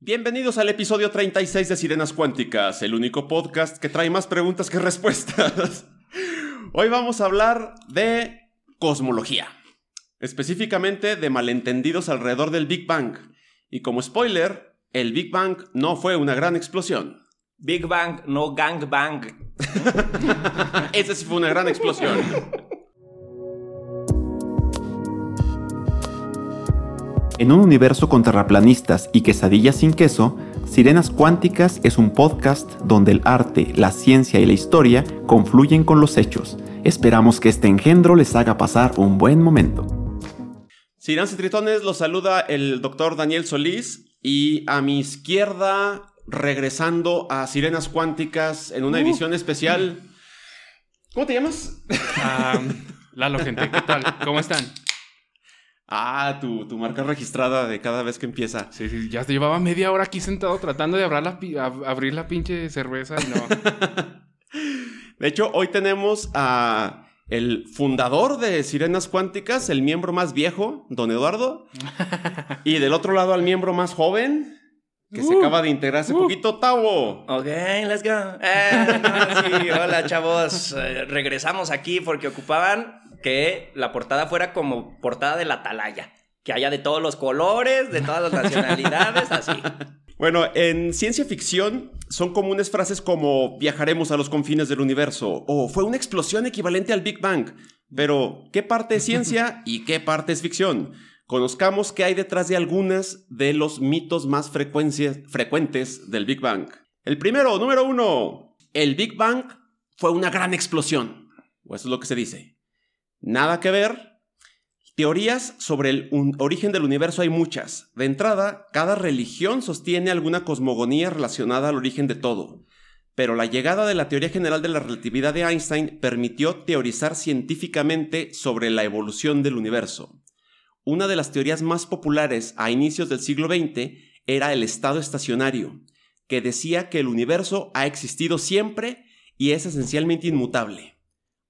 Bienvenidos al episodio 36 de Sirenas Cuánticas, el único podcast que trae más preguntas que respuestas. Hoy vamos a hablar de cosmología, específicamente de malentendidos alrededor del Big Bang. Y como spoiler, el Big Bang no fue una gran explosión. Big Bang, no Gang Bang. Esa sí fue una gran explosión. En un universo con terraplanistas y quesadillas sin queso, Sirenas Cuánticas es un podcast donde el arte, la ciencia y la historia confluyen con los hechos. Esperamos que este engendro les haga pasar un buen momento. Sirenas y Tritones los saluda el doctor Daniel Solís y a mi izquierda, regresando a Sirenas Cuánticas en una edición especial. ¿Cómo te llamas? Ah, Lalo, gente, ¿qué tal? ¿Cómo están? Ah, tu, tu marca registrada de cada vez que empieza. Sí, sí, ya llevaba media hora aquí sentado tratando de abrir la, pi- ab- abrir la pinche cerveza y no. De hecho, hoy tenemos a el fundador de Sirenas Cuánticas, el miembro más viejo, don Eduardo. y del otro lado al miembro más joven, que se Uh, acaba de integrar hace uh. poquito, Tavo. Ok, let's go. Eh, no, sí, hola chavos. Eh, regresamos aquí porque ocupaban que la portada fuera como portada de la atalaya. Que haya de todos los colores, de todas las nacionalidades, así. Bueno, en ciencia ficción son comunes frases como viajaremos a los confines del universo o fue una explosión equivalente al Big Bang. Pero, ¿qué parte es ciencia y qué parte es ficción? Conozcamos qué hay detrás de algunas de los mitos más frecuentes del Big Bang. El primero, número uno, el Big Bang fue una gran explosión. O eso es lo que se dice. Nada que ver, Teorías sobre el origen del universo hay muchas. De entrada, cada religión sostiene alguna cosmogonía relacionada al origen de todo. Pero la llegada de la teoría general de la relatividad de Einstein permitió teorizar científicamente sobre la evolución del universo. Una de las teorías más populares a inicios del siglo XX era el estado estacionario, que decía que el universo ha existido siempre y es esencialmente inmutable.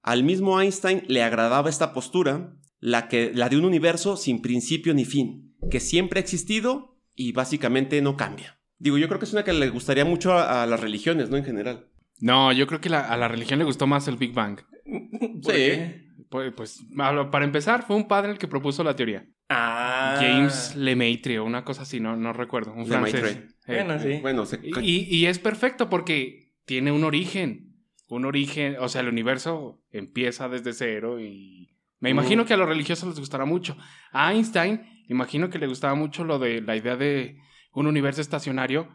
Al mismo Einstein le agradaba esta postura, la, que, la de un universo sin principio ni fin, que siempre ha existido y básicamente no cambia. Digo, yo creo que es una que le gustaría mucho a, a las religiones, ¿no? En general. No, yo creo que la- a la religión le gustó más el Big Bang. ¿Por qué? Pues, pues, para empezar, fue un padre el que propuso la teoría. Ah. James Lemaitre o una cosa así, no, no recuerdo. Un Lemaitre. francés. Eh, Bueno, sí. Bueno, se- Y, y es perfecto porque tiene un origen. Un origen, o sea, el universo empieza desde cero y me imagino que a los religiosos les gustará mucho. A Einstein, imagino que le gustaba mucho lo de la idea de un universo estacionario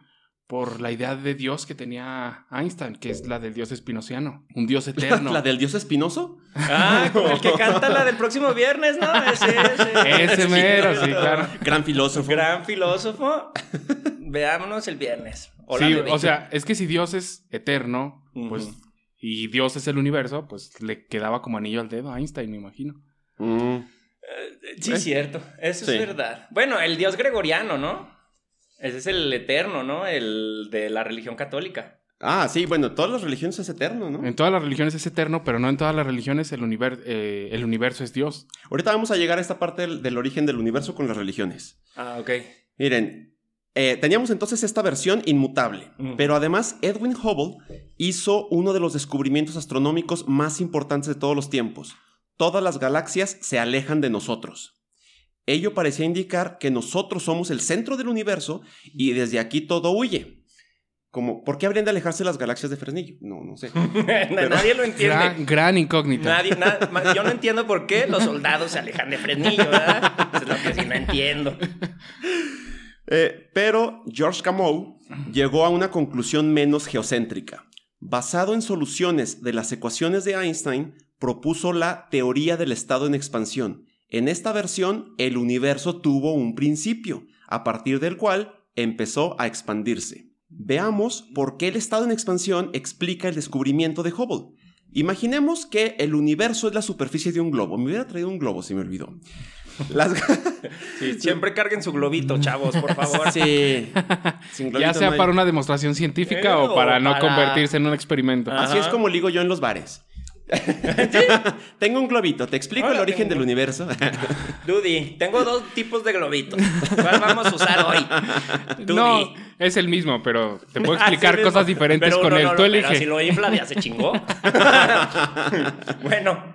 por la idea de Dios que tenía Einstein, que es la del Dios espinociano, un Dios eterno. ¿La del dios espinoso? Ah, como el que canta la del próximo viernes, ¿no? Ese, ese. Ese mero, sí, claro. Gran filósofo. Gran filósofo. Veámonos el viernes. Hola, Sí, o sea, es que si Dios es eterno, pues. Y Dios es el universo, pues le quedaba como anillo al dedo a Einstein, me imagino. Mm. Eh, Sí, ¿Eh? cierto. Eso Sí. es verdad. Bueno, el dios gregoriano, ¿no? Ese es el eterno, ¿no? El de la religión católica. Ah, sí, bueno, todas las religiones es eterno, ¿no? En todas las religiones es eterno, pero no en todas las religiones el, univer- eh, el universo es Dios. Ahorita vamos a llegar a esta parte del, del origen del universo con las religiones. Ah, ok. Miren, eh, teníamos entonces esta versión inmutable, Ujú. pero además Edwin Hubble hizo uno de los descubrimientos astronómicos más importantes de todos los tiempos. Todas las galaxias se alejan de nosotros. Ello parecía indicar que nosotros somos el centro del universo y desde aquí todo huye. Como, ¿por qué habrían de alejarse las galaxias de Fresnillo? No, no sé. Nadie lo entiende. Gran, gran incógnita. Nadie, na- yo no entiendo por qué los soldados se alejan de Fresnillo, ¿verdad? Eso es lo que sí no entiendo. Eh, pero George Gamow llegó a una conclusión menos geocéntrica. Basado en soluciones de las ecuaciones de Einstein, propuso la teoría del estado en expansión. En esta versión, el universo tuvo un principio, a partir del cual empezó a expandirse. Veamos por qué el estado en expansión explica el descubrimiento de Hubble. Imaginemos que el universo es la superficie de un globo. Me hubiera traído un globo, se me olvidó. Las... Sí, siempre carguen su globito, chavos, por favor. Sí. Sin ya sea no hay- para una demostración científica Eh, o para o no para- convertirse en un experimento. Así es como ligo yo en los bares. Tengo un globito, te explico el origen tengo- del universo. Dudy, tengo dos tipos de globitos. ¿Cuál vamos a usar hoy? Dudy. No, Es el mismo, pero te puedo Ah, explicar mismo. cosas diferentes Pero con no, él. no, Tú no, pero elige. Si lo infla, ya se chingó. bueno.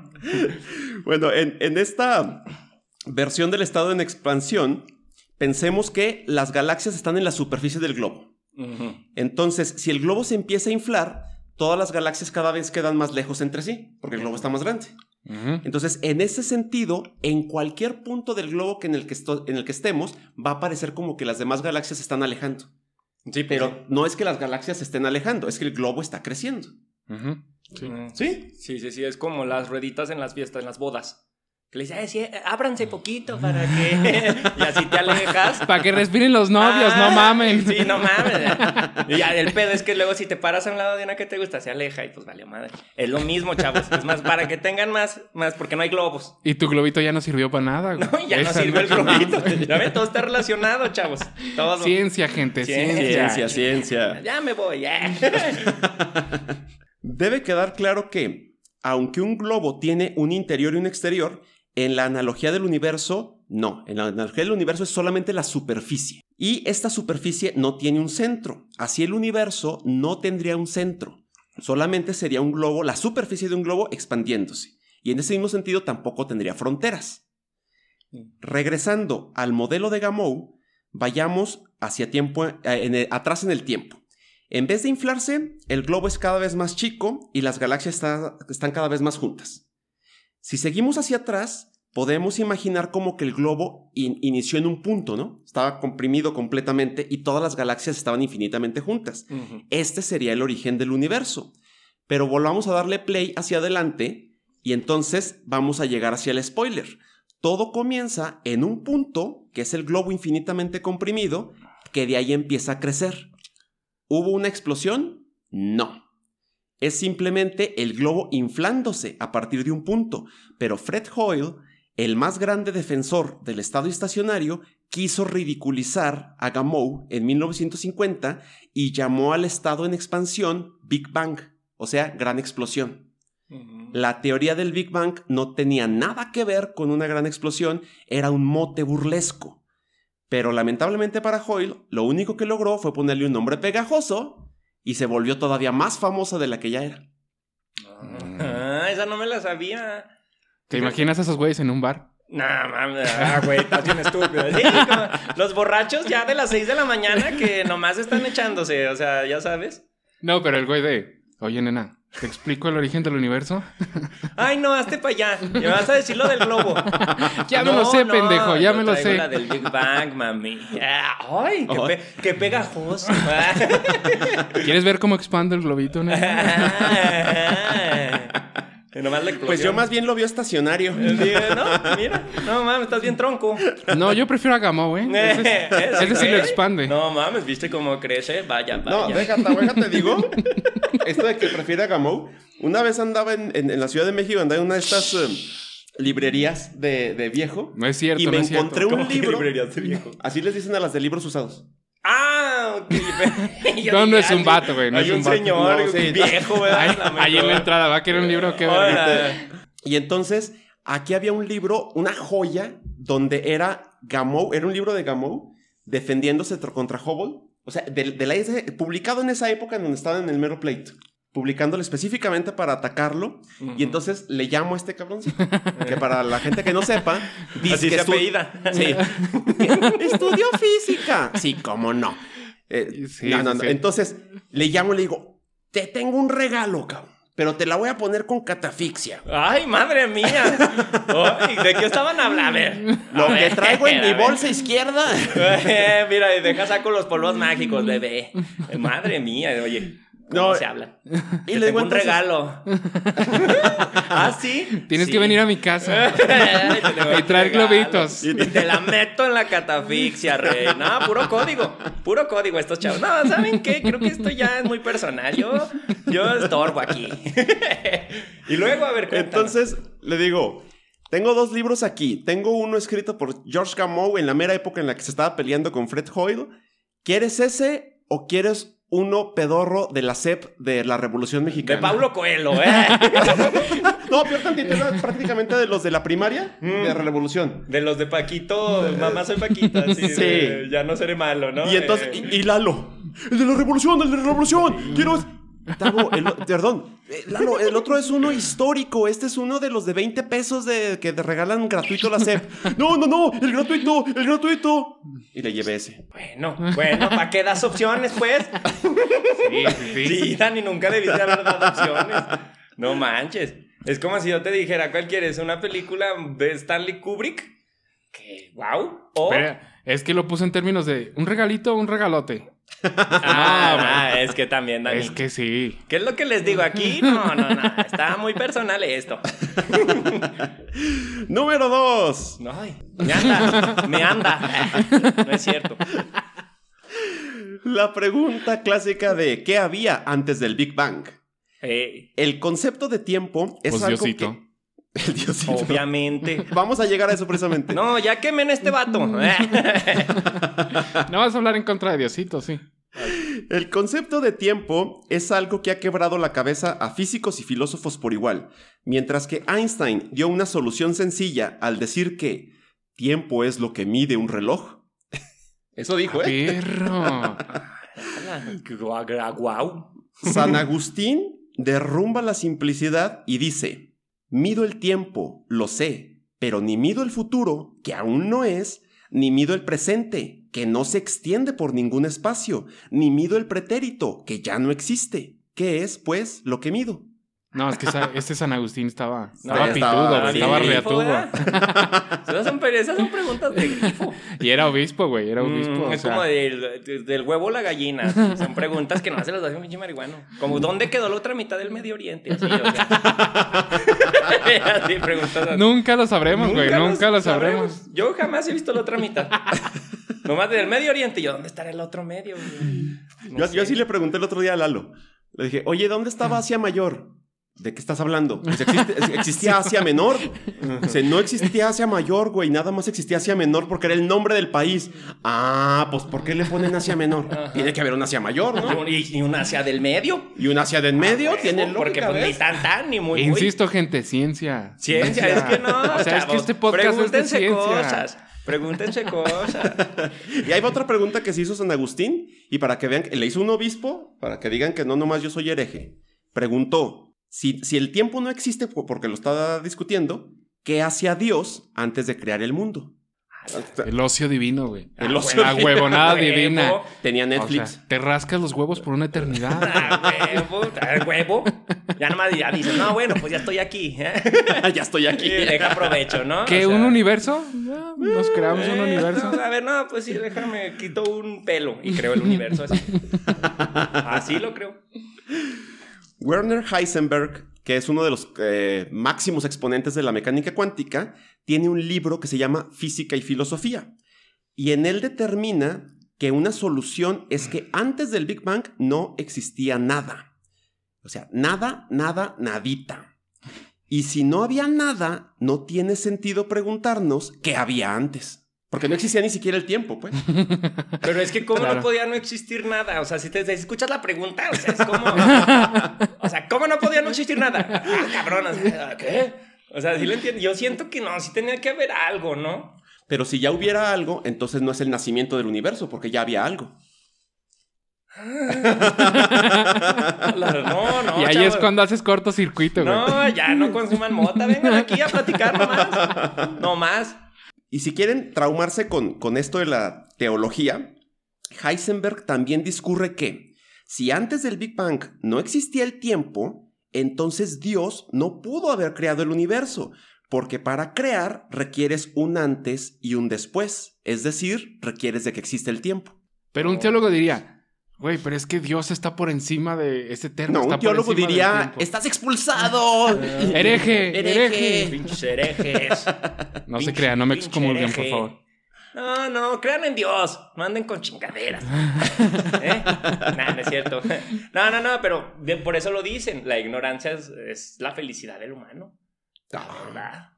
Bueno, en, en esta versión del estado en expansión, pensemos que las galaxias están en la superficie del globo. Entonces, si el globo se empieza a inflar, todas las galaxias cada vez quedan más lejos entre sí, porque el globo está más grande. Entonces, en ese sentido, en cualquier punto del globo que en, el que en el que estemos, va a parecer como que las demás galaxias se están alejando. Sí, Pero no es que las galaxias se estén alejando, es que el globo está creciendo. Sí. ¿Sí? Sí, sí, sí, es como las rueditas en las fiestas, en las bodas. Que le dice, "Ay, sí, eh, ábranse poquito para que... y así te alejas. Para que respiren los novios, no Ah, mamen. Sí, no mames. Y ya, el pedo es que luego si te paras a un lado de una que te gusta, se aleja y pues vale madre. Es lo mismo, chavos. Es más, para que tengan más, más, porque no hay globos. Y tu globito ya no sirvió para nada. güey. No, ya no sirve el no- globito. Ya ven, todo está relacionado, chavos. Todo. Ciencia, gente, Ciencia. ciencia. Ciencia, ciencia. Ya me voy, ya. Debe quedar claro que, aunque un globo tiene un interior y un exterior, en la analogía del universo, no. En la analogía del universo es solamente la superficie. Y esta superficie no tiene un centro. Así el universo no tendría un centro. Solamente sería un globo, la superficie de un globo expandiéndose. Y en ese mismo sentido tampoco tendría fronteras. Regresando al modelo de Gamow, vayamos hacia tiempo, eh, en el- atrás en el tiempo. En vez de inflarse, el globo es cada vez más chico y las galaxias está- están cada vez más juntas. Si seguimos hacia atrás, podemos imaginar como que el globo in- inició en un punto, ¿no? Estaba comprimido completamente y todas las galaxias estaban infinitamente juntas. Este sería el origen del universo. Pero volvamos a darle play hacia adelante y entonces vamos a llegar hacia el spoiler. Todo comienza en un punto, que es el globo infinitamente comprimido, que de ahí empieza a crecer. ¿Hubo una explosión? No. Es simplemente el globo inflándose a partir de un punto, pero Fred Hoyle, el más grande defensor del estado estacionario, quiso ridiculizar a Gamow en 1950 y llamó al estado en expansión Big Bang, o sea, gran explosión. La teoría del Big Bang no tenía nada que ver con una gran explosión, era un mote burlesco. Pero lamentablemente para Hoyle, lo único que logró fue ponerle un nombre pegajoso y se volvió todavía más famosa de la que ya era. Ah, esa no me la sabía. ¿Te imaginas a esos güeyes en un bar? Nah, mames, ah, güey, estás bien estúpido. Sí, como los borrachos ya de las 6 de la mañana que nomás están echándose, o sea, ya sabes. No, pero el güey de, oye, nena, ¿te explico el origen del universo? Ay, no, hazte para allá. Me vas a decir lo del globo. Ya me lo sé, pendejo, ya me lo sé. la del Big Bang, mami. Ah, Ay, qué, Ay. pe- qué pegajoso. ¿Quieres ver cómo expando el globito, nena? Y nomás la Pues yo más bien lo vio estacionario. No, mira, no mames, estás bien tronco. No, yo prefiero a Gamau, ¿eh? Ese, Ese ese sí lo güey. expande. No mames, ¿viste cómo crece? Vaya, vaya. No, déjate, déjate, digo. Esto de que prefiere a Gamow. Una vez andaba en, en- en la Ciudad de México, andaba en una de estas eh, librerías de, de viejo. No es cierto, y me no es cierto. encontré un ¿Cómo que libro. librerías de viejo? Así les dicen a las de libros usados. Ah, ok. No, es un vato, güey, no hay es un un vato. señor No, sí, viejo, ¿verdad? Ahí, en la entrada va a querer un libro. Hola. Y entonces, aquí había un libro, una joya, donde era Gamow, era un libro de Gamow, defendiéndose tr- contra Hubble. O sea, de, de la, publicado en esa época en donde estaba en el mero pleito. Publicándolo específicamente para atacarlo. Y entonces le llamo a este cabrón. Que para la gente que no sepa, dice Así que apellida. Sí. Que Estudió física. Sí, cómo no. Eh, Sí, no, no, sí, no. sí. Entonces le llamo y le digo: Te tengo un regalo, cabrón. Pero te la voy a poner con catafixia. Ay, madre mía. ¿De qué estaban hablando? A ver. Lo a que ver, traigo en mi bolsa izquierda. Eh, Mira, y deja saco los polvos mágicos, bebé. Madre mía, oye. ¿Cómo No, se habla? Y le tengo digo un regalo. ¿Ah, sí? Tienes Sí. que venir a mi casa. Y traer globitos. Y te la meto en la catafixia, rey. No, puro código. Puro código estos chavos. No, ¿saben qué? Creo que esto ya es muy personal. Yo, yo estorbo aquí. y luego, a ver, cuéntanos. Entonces le digo: Tengo dos libros aquí. Tengo uno escrito por George Gamow en la mera época en la que se estaba peleando con Fred Hoyle. ¿Quieres ese o quieres uno pedorro de la CEP de la Revolución De Mexicana? Paulo Coelho, ¿eh? No, peor tantito, era prácticamente de los de la primaria Mm. de Revolución. De los de Paquito, mamá soy Paquita. Sí. Sí. de ya no seré malo, ¿no? Y entonces, Eh, y, y Lalo. el de la revolución, el de la revolución. Quiero... Tavo, el, perdón, eh, Lalo, el otro es uno histórico. Este es uno de los de 20 pesos de, que te regalan gratuito la SEP. No, no, no, el gratuito, el gratuito. Y le llevé ese. Bueno, bueno, ¿para qué das opciones, pues? Sí, sí, sí. Sí, Dani, nunca debiste haber dado opciones. No manches. Es como si yo te dijera, ¿cuál quieres? ¿Una película de Stanley Kubrick? Que, wow. O... Pero es que lo puse en términos de un regalito o un regalote. Ah, ah, es que también, Dani. Es que sí. ¿Qué es lo que les digo aquí? No, no, no. Está muy personal esto. Número dos. Ay, me anda, me anda. No es cierto. La pregunta clásica de ¿qué había antes del Big Bang? Eh, El concepto de tiempo es Pues algo Diosito. que... El Diosito. obviamente. Vamos a llegar a eso precisamente. No, ya quemen a este vato. No vas a hablar en contra de Diosito, sí. El concepto de tiempo es algo que ha quebrado la cabeza a físicos y filósofos por igual, mientras que Einstein dio una solución sencilla al decir que tiempo es lo que mide un reloj. Eso dijo, ¿eh? Perro. Guau. San Agustín derrumba la simplicidad y dice, mido el tiempo, lo sé, pero ni mido el futuro, que aún no es, ni mido el presente, que no se extiende por ningún espacio, ni mido el pretérito, que ya no existe. ¿Qué es, pues, lo que mido? No, es que esa- este San Agustín estaba, estaba pitudo, estaba- reatudo. Esas son, esas son preguntas de grifo. Y era obispo, güey, era obispo. Mm, o es sea, como del, del huevo a la gallina. Son preguntas que no se las hace un pinche marihuano. Como, ¿dónde quedó la otra mitad del Medio Oriente? Así, o sea. Así, preguntas así. Nunca lo sabremos, güey, nunca lo sabremos. Yo jamás he visto la otra mitad. Nomás del Medio Oriente. Y yo, ¿dónde estará el otro medio? güey? No yo, yo sí le pregunté el otro día a Lalo. Le dije, oye, ¿dónde estaba Asia Mayor? ¿De qué estás hablando? "Existe- ¿Existía Asia Menor? No existía Asia Mayor, güey. Nada más existía Asia Menor porque era el nombre del país. Ah, pues ¿por qué le ponen Asia Menor? Tiene que haber un Asia Mayor, ¿no? Y, y una hacia del medio. Y un Asia de en medio Ah, tiene huevo, Porque lógica, pues, ni ¿ves? tan tan, ni muy muy. Insisto, gente, ciencia. Ciencia, es que no. O sea, es que chavos. este podcast es de Pregúntense ciencia. cosas. Pregúntense cosas. Y hay otra pregunta que se hizo San Agustín, y para que vean, que le hizo un obispo, para que digan que no nomás yo soy hereje. Preguntó, si, si el tiempo no existe po- porque lo estaba discutiendo, ¿qué hacía Dios antes de crear el mundo? El ocio divino, güey. El ocio La huevonada Huevo. divina. Tenía O Netflix. sea, te rascas los huevos por una eternidad. Ah, huevo, ah, huevo. Ya nomás ya dices, no, bueno, pues ya estoy aquí. ¿eh? ya estoy aquí. Y deja provecho, ¿no? ¿Qué? O sea, ¿Un universo? Ah, Nos creamos un eh, universo. no, a ver, no, pues sí, déjame, quito un pelo y creo el universo así. Así lo creo. Werner Heisenberg, que es uno de los eh, máximos exponentes de la mecánica cuántica, tiene un libro que se llama Física y Filosofía. Y en él determina que una solución es que antes del Big Bang no existía nada. O sea, nada, nada, nadita. Y si no había nada, no tiene sentido preguntarnos qué había antes. Porque no existía ni siquiera el tiempo, pues. Pero es que cómo Claro. no podía no existir nada. O sea, si te si escuchas la pregunta, o sea, es como... o sea, ¿cómo no podía no existir nada? Ah, cabrón, o sea, ¿qué? O sea, sí lo entiendo. Yo siento que no, sí tenía que haber algo, ¿no? Pero si ya hubiera algo, entonces no es el nacimiento del universo, porque ya había algo. No, no, y ahí es cuando haces cortocircuito, güey. No, ya no consuman mota. Vengan aquí a platicar nomás. No más. Y si quieren traumarse con, con esto de la teología, Heisenberg también discurre que si antes del Big Bang no existía el tiempo, entonces Dios no pudo haber creado el universo, porque para crear requieres un antes y un después, es decir, requieres de que exista el tiempo. Pero un teólogo diría, güey, pero es que Dios está por encima de ese eterno. No, está un por teólogo diría, tiempo". estás expulsado. Hereje, hereje. Pinches herejes. No se crean, no me excomulguen, por favor. No, no, crean en Dios. No anden con chingaderas. ¿Eh? Nah, no es cierto. No, no, no, pero por eso lo dicen. La ignorancia es, es la felicidad del humano. La verdad.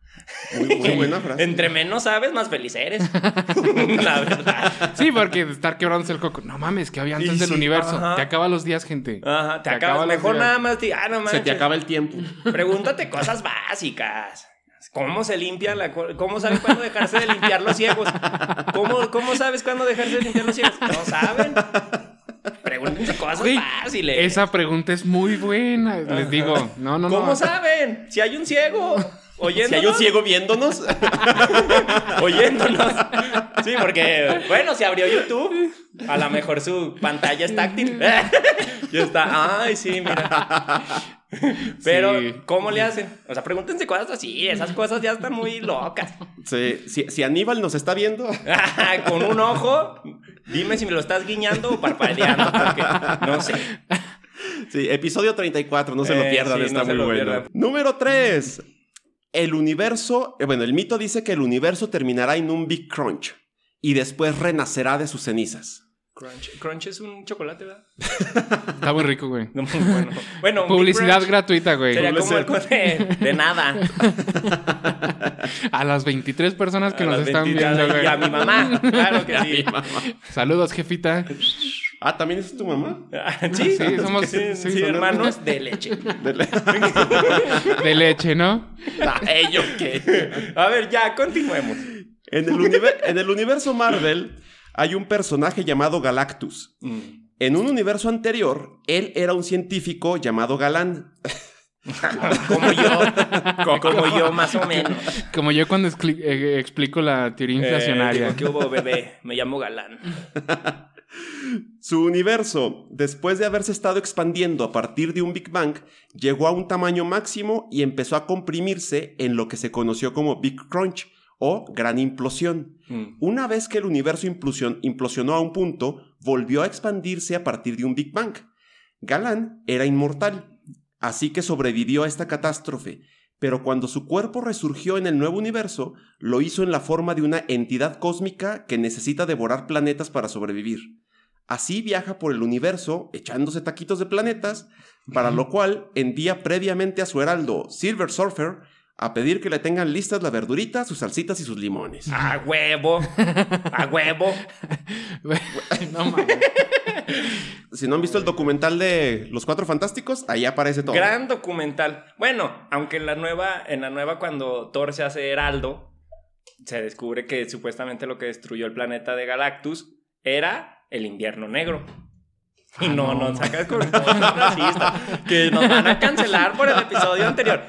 Muy, muy buena frase. Entre menos sabes, más feliz eres. La verdad. Sí, porque estar quebrándose el coco. No mames, que había antes Y del sí, universo. ajá. Te acaba los días, gente. Ajá, te, Te acabas. acaba Mejor nada más. Ah, no Se te acaba el tiempo. Pregúntate cosas básicas. ¿Cómo se limpia la ¿Cómo sabes cuándo dejarse de limpiar los ciegos? ¿Cómo, ¿Cómo sabes cuándo dejarse de limpiar los ciegos? No saben. Pregúntense cosas Güey, fáciles. Esa pregunta es muy buena. Les digo, no, no, no. ¿Cómo saben? Si hay un ciego. Oyéndonos. Si hay un ciego viéndonos. oyéndonos. Sí, porque, bueno, se abrió YouTube. A lo mejor su pantalla es táctil. ya está. Ay, sí, mira. Pero, Sí. ¿cómo le hacen? O sea, pregúntense cosas así. Esas cosas ya están muy locas. Sí, si, si Aníbal nos está viendo, Con un ojo, dime si me lo estás guiñando o parpadeando. Porque no sé. sí, episodio 34, no se lo Eh, pierdan, sí, está no muy bueno. pierdan. Número 3. El universo, eh, bueno, el mito dice que el universo terminará en un Big Crunch y después renacerá de sus cenizas. Crunch, Crunch es un chocolate, ¿verdad? Está muy rico, güey. No, muy bueno. Publicidad gratuita, güey. Sería como el de, de nada. A las 23 personas que A nos están 23, viendo, güey. Y a mi mamá. Claro que sí. Saludos, jefita. Ah, ¿también es tu mamá? Sí, Sí, somos- sí, sí, sí, son hermanos de leche. De leche, ¿no? Ah, ello qué. A ver, ya, continuemos. En el, univer- en el universo Marvel hay un personaje llamado Galactus. En un universo anterior, él era un científico llamado Galán. Como yo, como yo, más o menos. Como yo cuando eh, explico la teoría inflacionaria. Eh, digo, ¿Qué hubo, bebé? Me llamo Galán. Su universo, después de haberse estado expandiendo a partir de un Big Bang, llegó a un tamaño máximo y empezó a comprimirse en lo que se conoció como Big Crunch o Gran Implosión. Una vez que el universo implosion- implosionó a un punto, volvió a expandirse a partir de un Big Bang. Galán era inmortal, así que sobrevivió a esta catástrofe, pero cuando su cuerpo resurgió en el nuevo universo, lo hizo en la forma de una entidad cósmica que necesita devorar planetas para sobrevivir. Así viaja por el universo echándose taquitos de planetas, para lo cual envía previamente a su heraldo Silver Surfer a pedir que le tengan listas la verdurita, sus salsitas y sus limones. A huevo. A huevo. no mames. Si no han visto el documental de Los Cuatro Fantásticos, ahí aparece todo. Gran documental. Bueno, aunque en la nueva, en la nueva cuando Thor se hace heraldo, se descubre que supuestamente lo que destruyó el planeta de Galactus era el invierno negro. Y Ah, no, no. sacas con racistas. Que nos van a cancelar por el episodio anterior.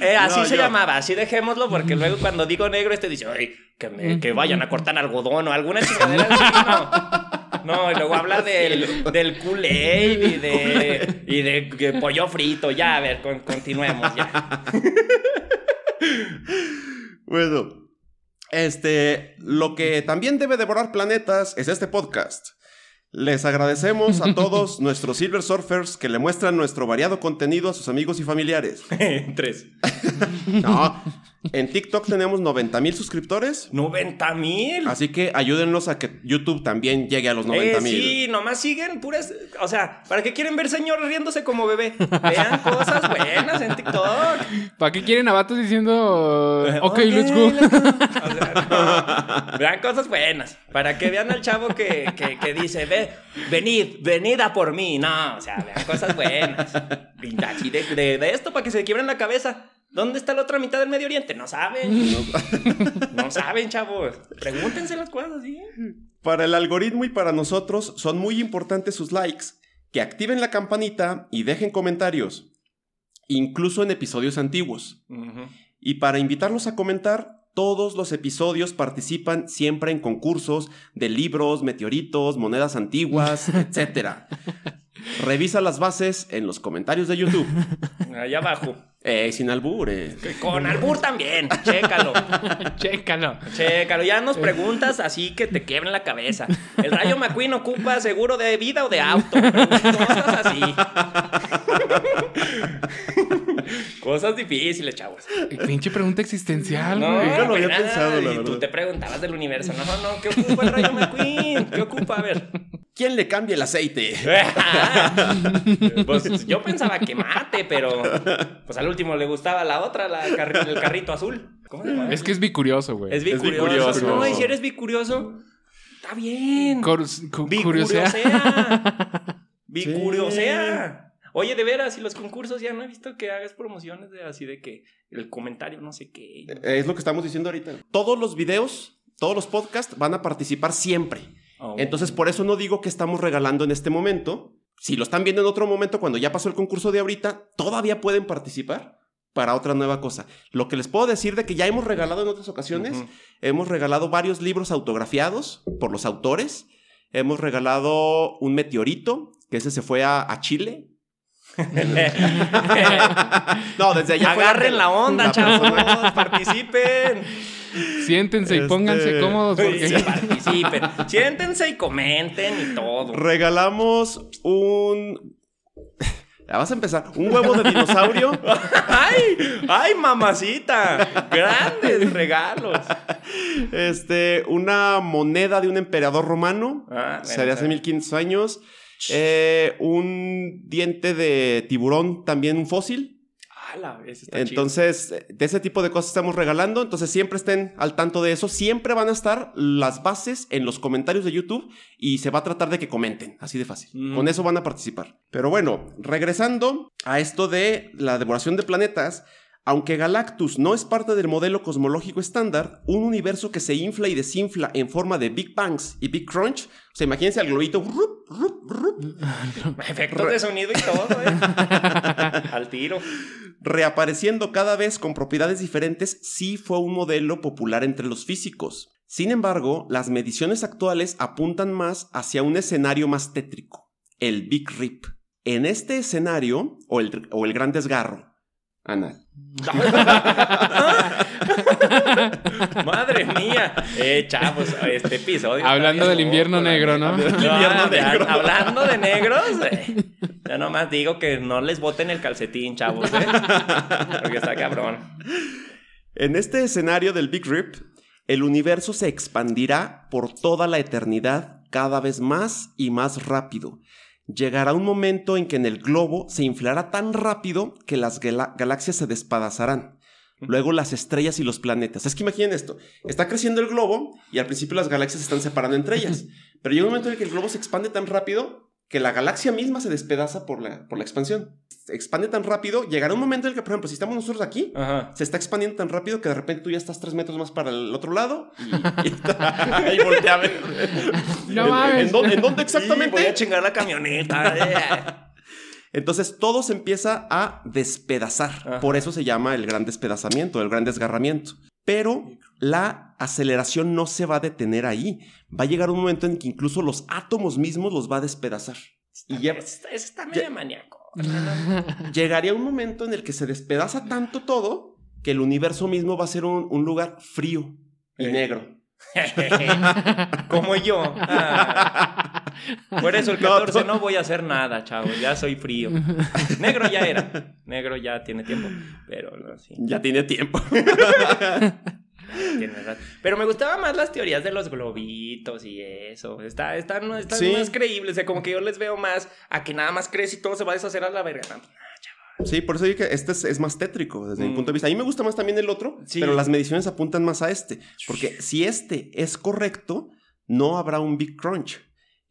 Eh, así No, se yo- llamaba, así dejémoslo, porque luego cuando digo negro, este dice, ay, que, me- que vayan a cortar algodón o alguna chingadera así. No, no y luego habla del, del Kool-Aid y de, y de, pollo frito. Ya, a ver, con- continuemos ya. Bueno, este, lo que también debe devorar planetas es este podcast. Les agradecemos a todos nuestros Silver Surfers que le muestran nuestro variado contenido a sus amigos y familiares. Tres. No, en TikTok tenemos 90 mil suscriptores, 90 mil. así que ayúdennos a que YouTube también llegue a los 90 Eh, mil. sí, nomás siguen puras. O sea, ¿para qué quieren ver señor riéndose como bebé? Vean cosas buenas en TikTok. ¿Para qué quieren a vatos diciendo, ok, Ok, let's go? let's go. O sea, no. Vean cosas buenas. Para que vean al chavo que, que, que dice, ve, venid, venid a por mí. No, o sea, vean cosas buenas. De, de, de esto para que se quiebren la cabeza. ¿Dónde está la otra mitad del Medio Oriente? No saben. No saben, chavos. Pregúntense las cosas, ¿sí? Para el algoritmo y para nosotros son muy importantes sus likes, que activen la campanita y dejen comentarios, incluso en episodios antiguos. Y para invitarlos a comentar, todos los episodios participan siempre en concursos de libros, meteoritos, monedas antiguas, etc. Revisa las bases en los comentarios de YouTube. Allá abajo. Eh, sin albure. Con albur también. Chécalo. Chécalo. Chécalo. Ya nos preguntas así que te quiebren la cabeza. ¿El Rayo McQueen ocupa seguro de vida o de auto? Cosas así. Cosas difíciles, chavos. Pinche pregunta existencial, No, güey. Nunca lo había nada, pensado, la y tú te preguntabas del universo. No, no, ¿qué ocupa el Rayo McQueen? ¿Qué ocupa? A ver. ¿Quién le cambia el aceite? pues yo pensaba que mate, pero pues al último le gustaba la otra, la carri- el carrito azul. ¿Cómo se llama? Es que es bicurioso, güey. Es Es bicurioso. bicurioso. No, y si eres bicurioso, está bien. Cor- cu-. Bicuriosea. Oye, de veras, y los concursos ya no he visto que hagas promociones de así de que el comentario no sé qué. Eh, Es lo que estamos diciendo ahorita. Todos los videos, todos los podcasts van a participar siempre. Oh. Entonces, por eso no digo que estamos regalando en este momento. Si lo están viendo en otro momento, cuando ya pasó el concurso de ahorita, todavía pueden participar para otra nueva cosa. Lo que les puedo decir de que ya hemos regalado en otras ocasiones, Ujú. hemos regalado varios libros autografiados por los autores. Hemos regalado un meteorito, que ese se fue a, a Chile. no, desde allá Agarren la onda, chavos. Participen. Siéntense y Este- pónganse cómodos porque... Sí, participen. Siéntense y comenten y todo. Regalamos un... Ya vas a empezar. Un huevo de dinosaurio. ¡Ay! ¡Ay, mamacita! Grandes regalos. Este, una moneda de un emperador romano. Ah, o sea, de hace bueno, 1500 años. Eh, un diente de tiburón, también un fósil. Está Entonces, de ese tipo de cosas estamos regalando. Entonces, siempre estén al tanto de eso. Siempre van a estar las bases en los comentarios de YouTube y se va a tratar de que comenten. Así de fácil. Mm. Con eso van a participar. Pero bueno, regresando a esto de la devoración de planetas. Aunque Galactus no es parte del modelo cosmológico estándar, un universo que se infla y desinfla en forma de Big Bangs y Big Crunch, o sea, imagínense al globito, rup, rup, rup. Efectos de sonido y todo, ¿eh? Al tiro. reapareciendo cada vez con propiedades diferentes, sí fue un modelo popular entre los físicos. Sin embargo, las mediciones actuales apuntan más hacia un escenario más tétrico, el Big Rip. En este escenario, o el, o el gran desgarro, Ana, Madre mía. Eh, chavos, este episodio. Hablando del invierno negro. ¿no? Ah, negro. Hablando de negros, eh, ya nomás digo que no les boten el calcetín, chavos, ¿eh? Porque está cabrón. En este escenario del Big Rip, el universo se expandirá por toda la eternidad cada vez más y más rápido. Llegará un momento en que en el globo se inflará tan rápido que las gala- galaxias se despedazarán. Luego las estrellas y los planetas. Es que imaginen esto. Está creciendo el globo y al principio las galaxias se están separando entre ellas. Pero llega un momento en el que el globo se expande tan rápido que la galaxia misma se despedaza por la, por la expansión. Se expande tan rápido, llegará un momento en el que, por ejemplo, si estamos nosotros aquí, Ajá. se está expandiendo tan rápido que de repente tú ya estás tres metros más para el otro lado y, y, y voltea a ver. No ¿En- mames. ¿En, dónde, en dónde Sí, voy a exactamente? chingar la camioneta. eh. Entonces todo se empieza a despedazar. Ajá. Por eso se llama el gran despedazamiento, el gran desgarramiento. Pero la aceleración no se va a detener ahí. Va a llegar un momento en que incluso los átomos mismos los va a despedazar. Y ya Ese ese está medio maníaco. llegaría un momento en el que se despedaza tanto todo que el universo mismo va a ser un, un lugar frío y Eh. negro. Como yo. Ah. Por eso el No, 14 tú- no voy a hacer nada, chavos. Ya soy frío. Negro ya era. Negro ya tiene tiempo. Pero no, sí. Ya tiene tiempo. Pero me gustaban más las teorías de los globitos y eso. Está, están, Sí. más creíbles. O sea, como que yo les veo más a que nada más crece y todo se va a deshacer a la verga. No, Sí, por eso digo que este es, es más tétrico desde mi Mm. punto de vista. A mí me gusta más también el otro, Sí. pero las mediciones apuntan más a este. Porque si este es correcto, no habrá un Big Crunch.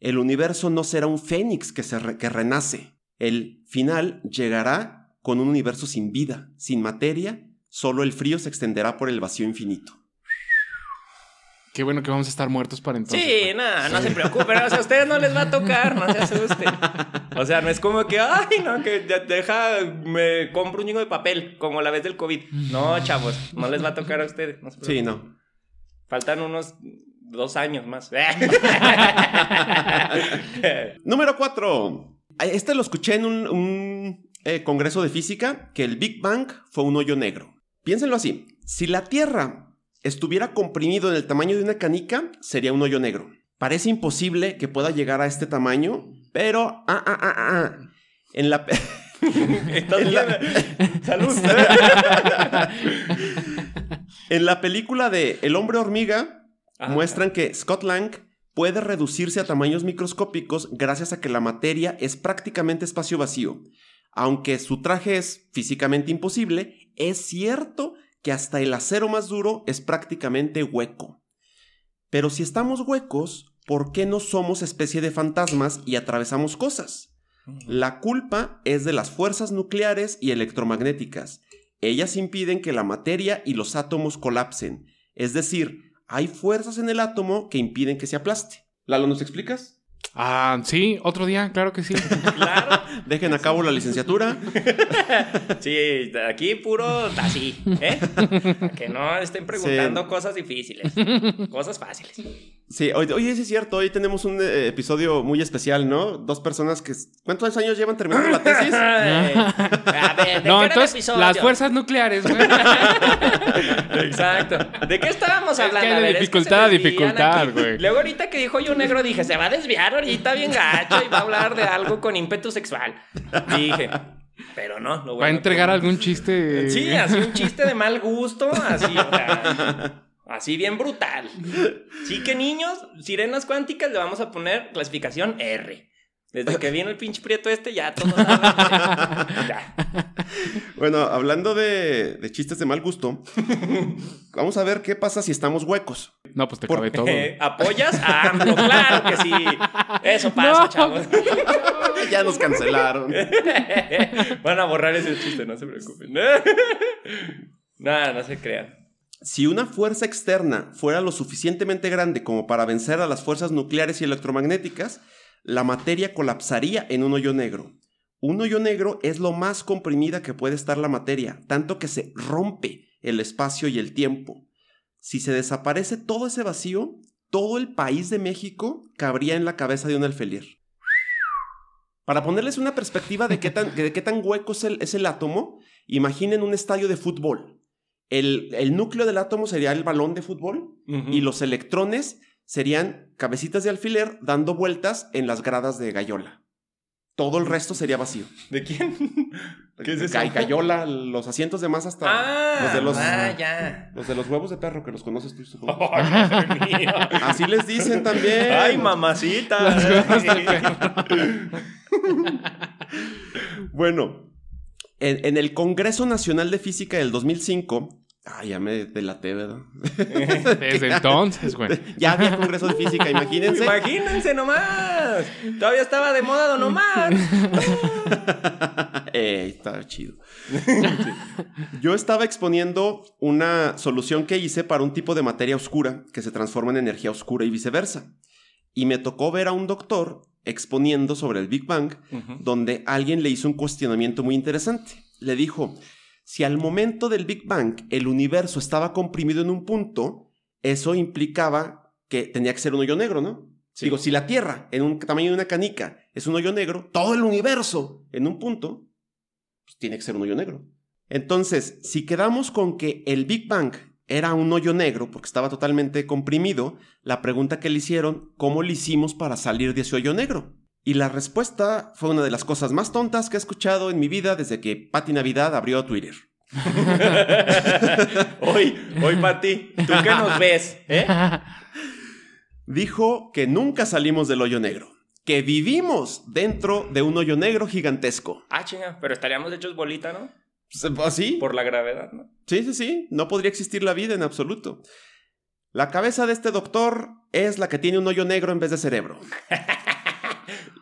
El universo no será un fénix que, se re- que renace. El final llegará con un universo sin vida, sin materia, solo el frío se extenderá por el vacío infinito. Qué bueno que vamos a estar muertos para entonces. Sí, güey. nada, no se preocupen. O sea, a ustedes no les va a tocar, no se asusten. O sea, no es como que, ay, no, que ya deja, me compro un chingo de papel, como la vez del COVID. No, chavos, no les va a tocar a ustedes. no se Sí, no. Faltan unos dos años más. Número 4. Este lo escuché en un, un, eh, congreso de física, que el Big Bang fue un hoyo negro. Piénsenlo así. Si la Tierra estuviera comprimido en el tamaño de una canica, sería un hoyo negro. Parece imposible que pueda llegar a este tamaño, pero... Ah, ah, ah, ah. En la... En la-. Salud. en la película de El hombre hormiga, Ah. muestran que Scott Lang puede reducirse a tamaños microscópicos gracias a que la materia es prácticamente espacio vacío. Aunque su traje es físicamente imposible, es cierto que hasta el acero más duro es prácticamente hueco. Pero si estamos huecos, ¿por qué no somos especie de fantasmas y atravesamos cosas? La culpa es de las fuerzas nucleares y electromagnéticas. Ellas impiden que la materia y los átomos colapsen. Es decir, hay fuerzas en el átomo que impiden que se aplaste. Lalo, ¿nos explicas? Ah, sí, otro día, claro que sí. Claro. Dejen a cabo la licenciatura. Sí, aquí puro así, ¿eh? Que no estén preguntando cosas difíciles. Cosas fáciles. Sí, hoy, hoy sí es cierto, hoy tenemos un eh, episodio muy especial, ¿no? Dos personas que... ¿Cuántos años llevan terminando la tesis? A ver, ¿de no, qué era el entonces, episodio? las fuerzas nucleares, güey. Exacto. ¿De qué estábamos Es que hablando? de A es que dificultad se a dificultad, aquí. güey. Luego ahorita que dijo yo negro dije, se va a desviar ahorita bien gacho y va a hablar de algo con ímpetu sexual. Dije, pero no. Lo Va a entregar algún chiste. Sí, así un chiste de mal gusto, así, o sea, así bien brutal. Sí que niños, sirenas cuánticas le vamos a poner clasificación R. Desde que viene el pinche prieto este, ya todos saben. Ya. Bueno, hablando de, de chistes de mal gusto, vamos a ver qué pasa si estamos huecos. No, pues te Por- cabe todo. Eh, ¿Apoyas a AMLO? Claro que sí. Eso pasa, No. chavos. ya nos cancelaron. Van a borrar ese chiste, no se preocupen. Nada, no se crean. Si una fuerza externa fuera lo suficientemente grande como para vencer a las fuerzas nucleares y electromagnéticas, la materia colapsaría en un hoyo negro. Un hoyo negro es lo más comprimida que puede estar la materia, tanto que se rompe el espacio y el tiempo. Si se desaparece todo ese vacío, todo el país de México cabría en la cabeza de un alfiler. Para ponerles una perspectiva de qué tan, qué tan hueco es el, es el átomo, imaginen un estadio de fútbol. El, el núcleo del átomo sería el balón de fútbol y los electrones serían cabecitas de alfiler dando vueltas en las gradas de Gallola. Todo el resto sería vacío. ¿De quién? ¿Qué es eso? Ga- Gallola, los asientos de más hasta Ah, los de los, ah, ya. los de los huevos de perro que los conoces tú. supongo. Mío. Así les dicen también. Ay, mamacita. Bueno, en, en el Congreso Nacional de Física del 2005, ay, ya me delaté, ¿verdad? Desde entonces, güey. ya había Congreso de Física, imagínense. Imagínense nomás. Todavía estaba de moda Don Omar. Eh, estaba chido. Yo estaba exponiendo una solución que hice para un tipo de materia oscura que se transforma en energía oscura y viceversa. Y me tocó ver a un doctor exponiendo sobre el Big Bang, donde alguien le hizo un cuestionamiento muy interesante. Le dijo, si al momento del Big Bang el universo estaba comprimido en un punto, eso implicaba que tenía que ser un hoyo negro, ¿no? Sí. Digo, si la Tierra en un tamaño de una canica es un hoyo negro, todo el universo en un punto, pues tiene que ser un hoyo negro. Entonces, si quedamos con que el Big Bang era un hoyo negro porque estaba totalmente comprimido, la pregunta que le hicieron, ¿cómo le hicimos para salir de ese hoyo negro? Y la respuesta fue una de las cosas más tontas que he escuchado en mi vida desde que Patti Navidad abrió Twitter. Hoy, hoy, Pati, ¿tú qué nos ves? ¿Eh? Dijo que nunca salimos del hoyo negro, que vivimos dentro de un hoyo negro gigantesco. Ah, chinga, pero estaríamos hechos bolita, ¿no? ¿Así? Por la gravedad, ¿no? Sí, sí, sí. No podría existir la vida en absoluto. La cabeza de este doctor es la que tiene un hoyo negro en vez de cerebro.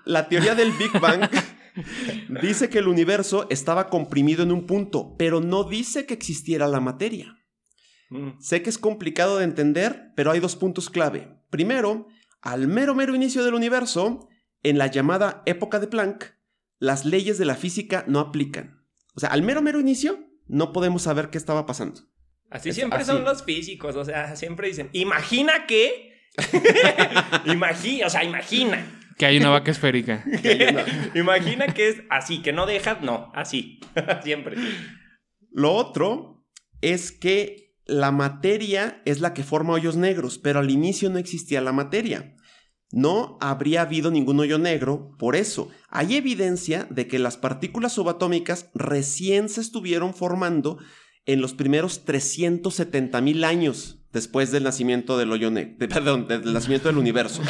La teoría del Big Bang dice que el universo estaba comprimido en un punto, pero no dice que existiera la materia. Mm. Sé que es complicado de entender, pero hay dos puntos clave. Primero, al mero mero inicio del universo, en la llamada época de Planck, las leyes de la física no aplican. O sea, al mero mero inicio, no podemos saber qué estaba pasando. Así Es siempre así. son los físicos, o sea, siempre dicen, imagina que... imagina, o sea, imagina. Que hay una vaca esférica. imagina que es así, que no dejas, no, así. siempre. Lo otro es que la materia es la que forma hoyos negros, pero al inicio no existía la materia. No habría habido ningún hoyo negro, por eso hay evidencia de que las partículas subatómicas recién se estuvieron formando en los primeros 370 mil años después del nacimiento del hoyo negro, perdón, del nacimiento del universo.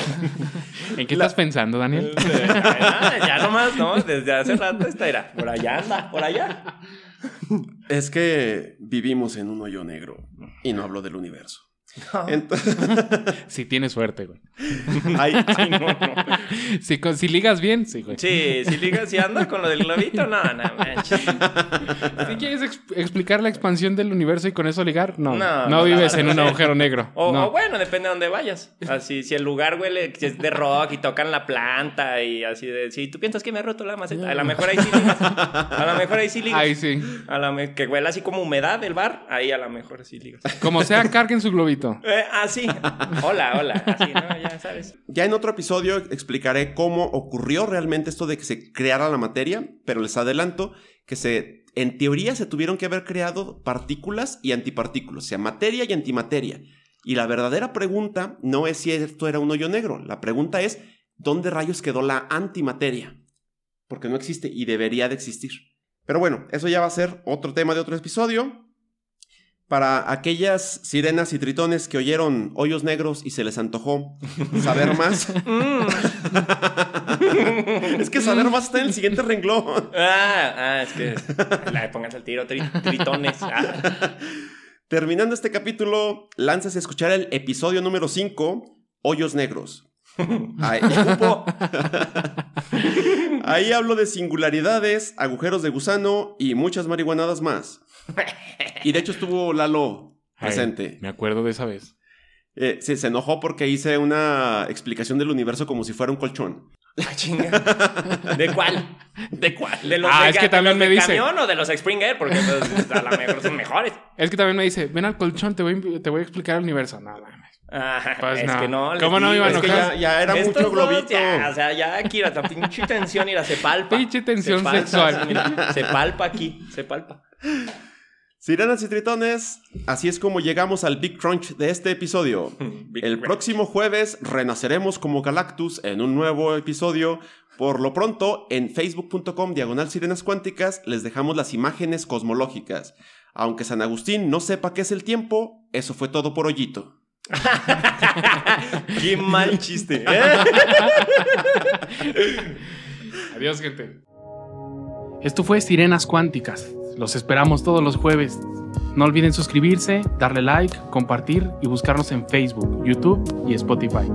¿En qué La- estás pensando, Daniel? Ah, ya nomás, ¿no? Desde hace rato esta era. Por allá anda, por allá. Es que vivimos en un hoyo negro y no hablo del universo. No. Ent- Si tienes suerte, güey. hay, Ay, no, no. Si, con- si ligas bien, sí, güey. Sí, si ligas, si andas con lo del globito, no, no manches. Si quieres ex- explicar la expansión del universo y con eso ligar, no. No, No, no, vives no, en no, un no. agujero negro. O, no. o bueno, depende de dónde vayas. Así, si el lugar huele, si es de rock y tocan la planta y así de, si tú piensas que me ha roto la maceta, a lo mejor ahí sí ligas. A lo mejor ahí sí ligas. Ay, sí. A la que huele así como humedad el bar, ahí a lo mejor sí ligas. Como sea, carguen su globito. Eh, así. Hola, hola. Así, ¿no? Ya sabes. Ya en otro episodio explicaré cómo ocurrió realmente esto de que se creara la materia, pero les adelanto que se, en teoría se tuvieron que haber creado partículas y antipartículas, o sea, materia y antimateria. Y la verdadera pregunta no es si esto era un hoyo negro, la pregunta es ¿dónde rayos quedó la antimateria? Porque no existe y debería de existir. Pero bueno, eso ya va a ser otro tema de otro episodio. Para aquellas sirenas y tritones que oyeron hoyos negros y se les antojó saber más, Mm. es que saber más está en el siguiente renglón. Ah, ah, es que la pónganse al tiro, tri- tritones. Ah. Terminando este capítulo, lánzase a escuchar el episodio número 5, Hoyos Negros. Ahí, Ahí hablo de singularidades, agujeros de gusano y muchas marihuanadas más. Y de hecho estuvo Lalo Ay, presente. me acuerdo de esa vez. Eh, se, se enojó porque hice una explicación del universo como si fuera un colchón. Ah, chinga. ¿De cuál? ¿De cuál? ¿De los Ah, de, es que también me dice. camión o de los Springer? Porque pues, a lo mejor son mejores. Es que también me dice, ven al colchón, te voy, a- te voy a explicar el universo. No, mames. Ah, Pues es no. que no. ¿Cómo no iba a es que enojar? ya, ya era Estos mucho globito. ya, o sea, ya aquí la pinche tensión, mira, se palpa. Pinche tensión Se palpa, sexual. mira, se palpa aquí, se palpa. Sirenas y tritones, así es como llegamos al Big Crunch de este episodio. El próximo jueves renaceremos como Galactus en un nuevo episodio. Por lo pronto, en facebook.com diagonal sirenas cuánticas les dejamos las imágenes cosmológicas. Aunque San Agustín no sepa qué es el tiempo, eso fue todo por hoyito. Qué mal chiste. ¿eh? Adiós, gente. Esto fue Sirenas Cuánticas. Los esperamos todos los jueves. No olviden suscribirse, darle like, compartir y buscarnos en Facebook, YouTube y Spotify.